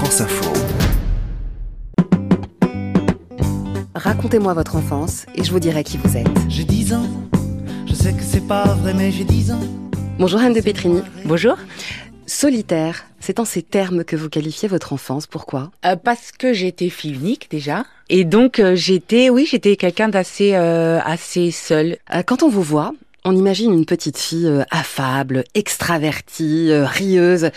France Info. Racontez-moi votre enfance et je vous dirai qui vous êtes. J'ai 10 ans, je sais que c'est pas vrai, mais j'ai 10 ans. Bonjour Anne de Petrini. Bonjour. Solitaire, c'est en ces termes que vous qualifiez votre enfance. Pourquoi? Euh, parce que j'étais fille unique déjà. Et donc euh, j'étais, oui, j'étais quelqu'un d'assez euh, assez seul. Euh, Quand on vous voit, on imagine une petite fille euh, affable, extravertie, euh, rieuse,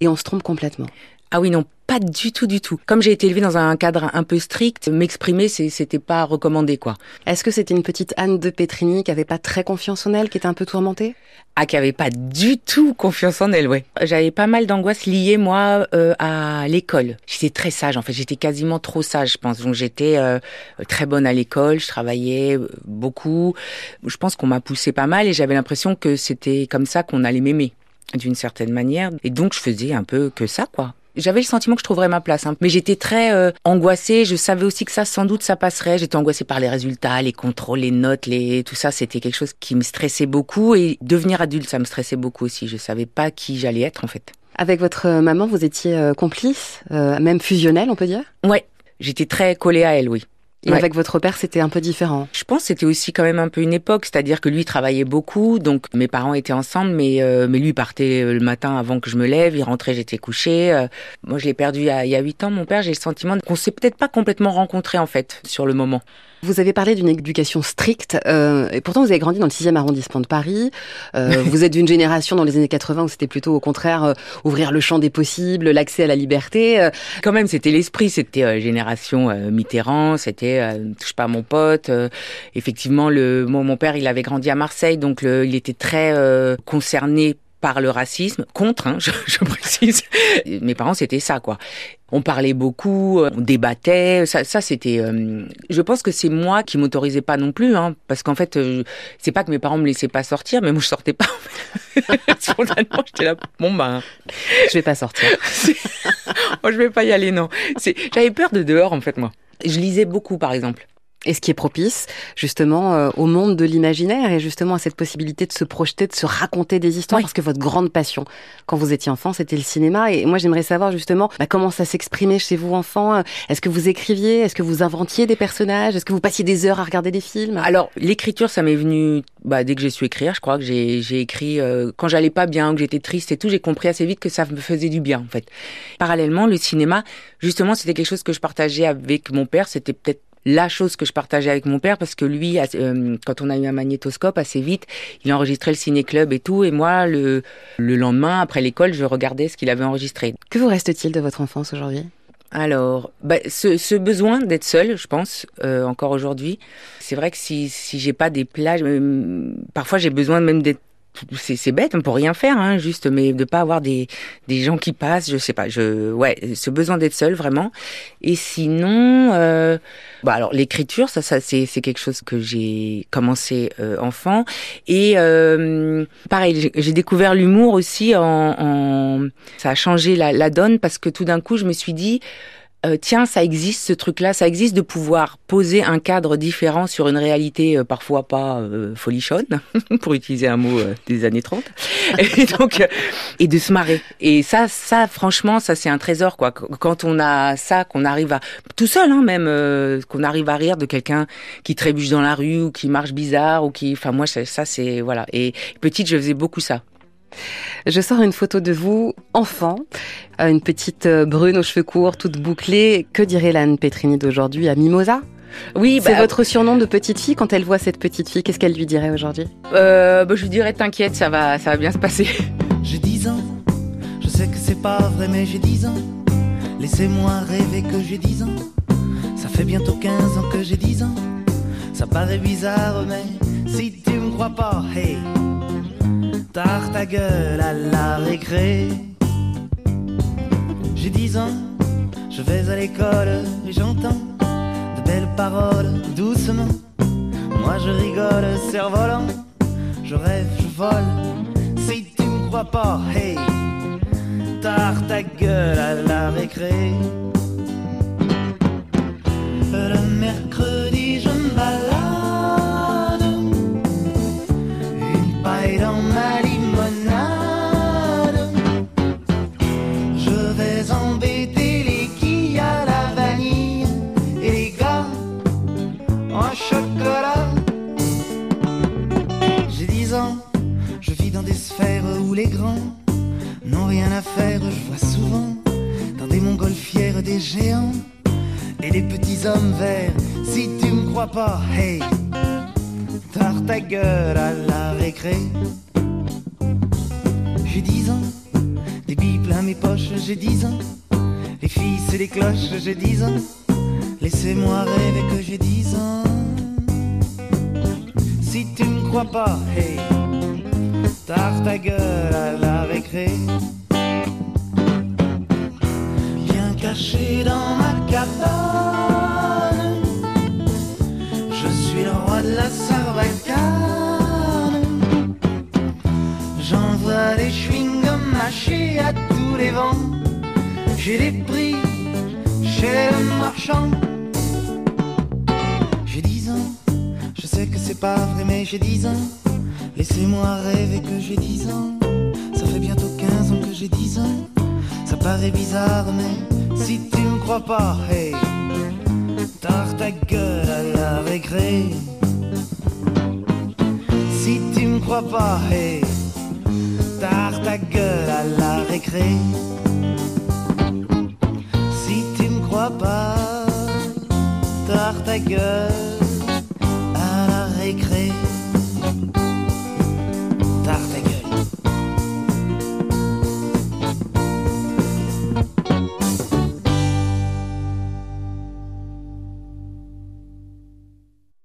et on se trompe complètement. Ah oui, non, pas du tout, du tout. Comme j'ai été élevée dans un cadre un peu strict, m'exprimer, c'était pas recommandé, quoi. Est-ce que c'était une petite Anne de Petrini qui avait pas très confiance en elle, qui était un peu tourmentée? Ah, qui avait pas du tout confiance en elle, ouais. J'avais pas mal d'angoisse liée, moi, euh, à l'école. J'étais très sage, en fait. J'étais quasiment trop sage, je pense. Donc j'étais euh, très bonne à l'école, je travaillais euh, beaucoup. Je pense qu'on m'a poussé pas mal et j'avais l'impression que c'était comme ça qu'on allait m'aimer, d'une certaine manière. Et donc je faisais un peu que ça, quoi. J'avais le sentiment que je trouverais ma place, hein. mais j'étais très euh, angoissée. Je savais aussi que ça, sans doute, ça passerait. J'étais angoissée par les résultats, les contrôles, les notes, les tout ça. C'était quelque chose qui me stressait beaucoup. Et devenir adulte, ça me stressait beaucoup aussi. Je savais pas qui j'allais être, en fait. Avec votre euh, maman, vous étiez euh, complice, euh, même fusionnel, on peut dire? Ouais, j'étais très collée à elle, oui. Et Ouais. avec votre père, c'était un peu différent. Je pense que c'était aussi quand même un peu une époque, c'est-à-dire que lui travaillait beaucoup, donc mes parents étaient ensemble, mais euh, mais lui partait euh, le matin avant que je me lève, il rentrait, j'étais couchée. Euh, moi, je l'ai perdu il y a il y a huit ans, mon père. J'ai le sentiment qu'on s'est peut-être pas complètement rencontrés en fait sur le moment. Vous avez parlé d'une éducation stricte, euh, et pourtant vous avez grandi dans le 6e arrondissement de Paris. Euh, vous êtes d'une génération dans les années 80 où c'était plutôt au contraire euh, ouvrir le champ des possibles, l'accès à la liberté. Euh, Quand même, c'était l'esprit, c'était euh, génération euh, Mitterrand, c'était euh, touche pas à mon pote. euh, effectivement, le mon, mon père, il avait grandi à Marseille, donc le, il était très euh, concerné par le racisme, contre, hein, je, je précise. Mes parents, c'était ça, quoi. On parlait beaucoup, euh, on débattait, ça, ça c'était. euh, je pense que c'est moi qui m'autorisais pas non plus, hein, parce qu'en fait, euh, c'est pas que mes parents me laissaient pas sortir, mais moi je sortais pas. Spontanément, j'étais là, bon ben, je vais pas sortir. moi, je vais pas y aller, non. J'avais peur de dehors, en fait, moi. Je lisais beaucoup, par exemple. Et ce qui est propice, justement, euh, au monde de l'imaginaire et justement à cette possibilité de se projeter, de se raconter des histoires, Oui. parce que votre grande passion, quand vous étiez enfant, c'était le cinéma. Et moi, j'aimerais savoir justement bah, comment ça s'exprimait chez vous, enfant? Est-ce que vous écriviez? Est-ce que vous inventiez des personnages? Est-ce que vous passiez des heures à regarder des films? Alors, l'écriture, ça m'est venu bah, dès que j'ai su écrire. Je crois que j'ai, j'ai écrit euh, quand j'allais pas bien, que j'étais triste et tout. J'ai compris assez vite que ça me faisait du bien, en fait. Parallèlement, le cinéma, justement, c'était quelque chose que je partageais avec mon père. C'était peut-être la chose que je partageais avec mon père parce que lui, euh, quand on a eu un magnétoscope assez vite, il enregistrait le ciné-club et tout. Et moi, le, le lendemain, après l'école, je regardais ce qu'il avait enregistré. Que vous reste-t-il de votre enfance aujourd'hui? Alors, bah, ce, ce besoin d'être seul, je pense, euh, encore aujourd'hui, c'est vrai que si, si j'ai pas des plages, euh, parfois j'ai besoin même d'être c'est bête hein, pour rien faire hein, juste mais de pas avoir des des gens qui passent je sais pas je ouais ce besoin d'être seul vraiment. Et sinon euh, bah alors l'écriture ça ça c'est c'est quelque chose que j'ai commencé euh, enfant. Et euh, pareil j'ai- j'ai découvert l'humour aussi en, en ça a changé la, la donne parce que tout d'un coup je me suis dit euh, tiens, ça existe ce truc-là, ça existe de pouvoir poser un cadre différent sur une réalité euh, parfois pas euh, folichonne, pour utiliser un mot euh, des années 30, et donc euh, et de se marrer. Et ça, ça, franchement, ça c'est un trésor quoi. Qu- Quand on a ça, qu'on arrive à tout seul, hein, même, euh, qu'on arrive à rire de quelqu'un qui trébuche dans la rue ou qui marche bizarre ou qui, enfin moi, ça, ça, c'est voilà. Et petite, je faisais beaucoup ça. Je sors une photo de vous, enfant, une petite euh, brune aux cheveux courts, toute bouclée. Que dirait l'Anne Petrini d'aujourd'hui à Mimosa? Oui, C'est bah, votre surnom de petite fille? Quand elle voit cette petite fille, qu'est-ce qu'elle lui dirait aujourd'hui? Euh, bah, je lui dirais t'inquiète, ça va, ça va bien se passer. J'ai 10 ans, je sais que c'est pas vrai, mais j'ai 10 ans. Laissez-moi rêver que j'ai 10 ans. Ça fait bientôt 15 ans que j'ai 10 ans. Ça paraît bizarre, mais si tu me crois pas, hey, tard ta gueule à la récré. J'ai 10 ans, je vais à l'école et j'entends de belles paroles doucement. Moi je rigole, cerf-volant, je rêve, je vole. Si tu me crois pas, hey, tard ta gueule à la récré. Le mercredi, dans ma limonade. Je vais embêter les quilles à la vanille et les gars en chocolat. J'ai 10 ans, je vis dans des sphères où les grands n'ont rien à faire. Je vois souvent dans des montgolfières des géants et des petits hommes verts. Si tu me crois pas, hey! Tard ta gueule à la récré. J'ai dix ans, des billes plein mes poches, j'ai dix ans. Les filles, c'est les cloches, j'ai dix ans. Laissez-moi rêver que j'ai dix ans. Si tu me crois pas, hey, tard ta gueule à la récré. Bien caché dans ma cabane, je suis le roi de la sarbacane. J'envoie des chewing-gums mâchés à tous les vents. J'ai des prix chez le marchand. J'ai dix ans, je sais que c'est pas vrai, mais j'ai dix ans. Laissez-moi rêver que j'ai dix ans. Ça fait bientôt 15 ans que j'ai dix ans. Ça paraît bizarre, mais si tu me crois pas, hey, tard ta gueule à la récré. Crois pas, hey, tard ta gueule à la récré. Si tu me crois pas, tard ta gueule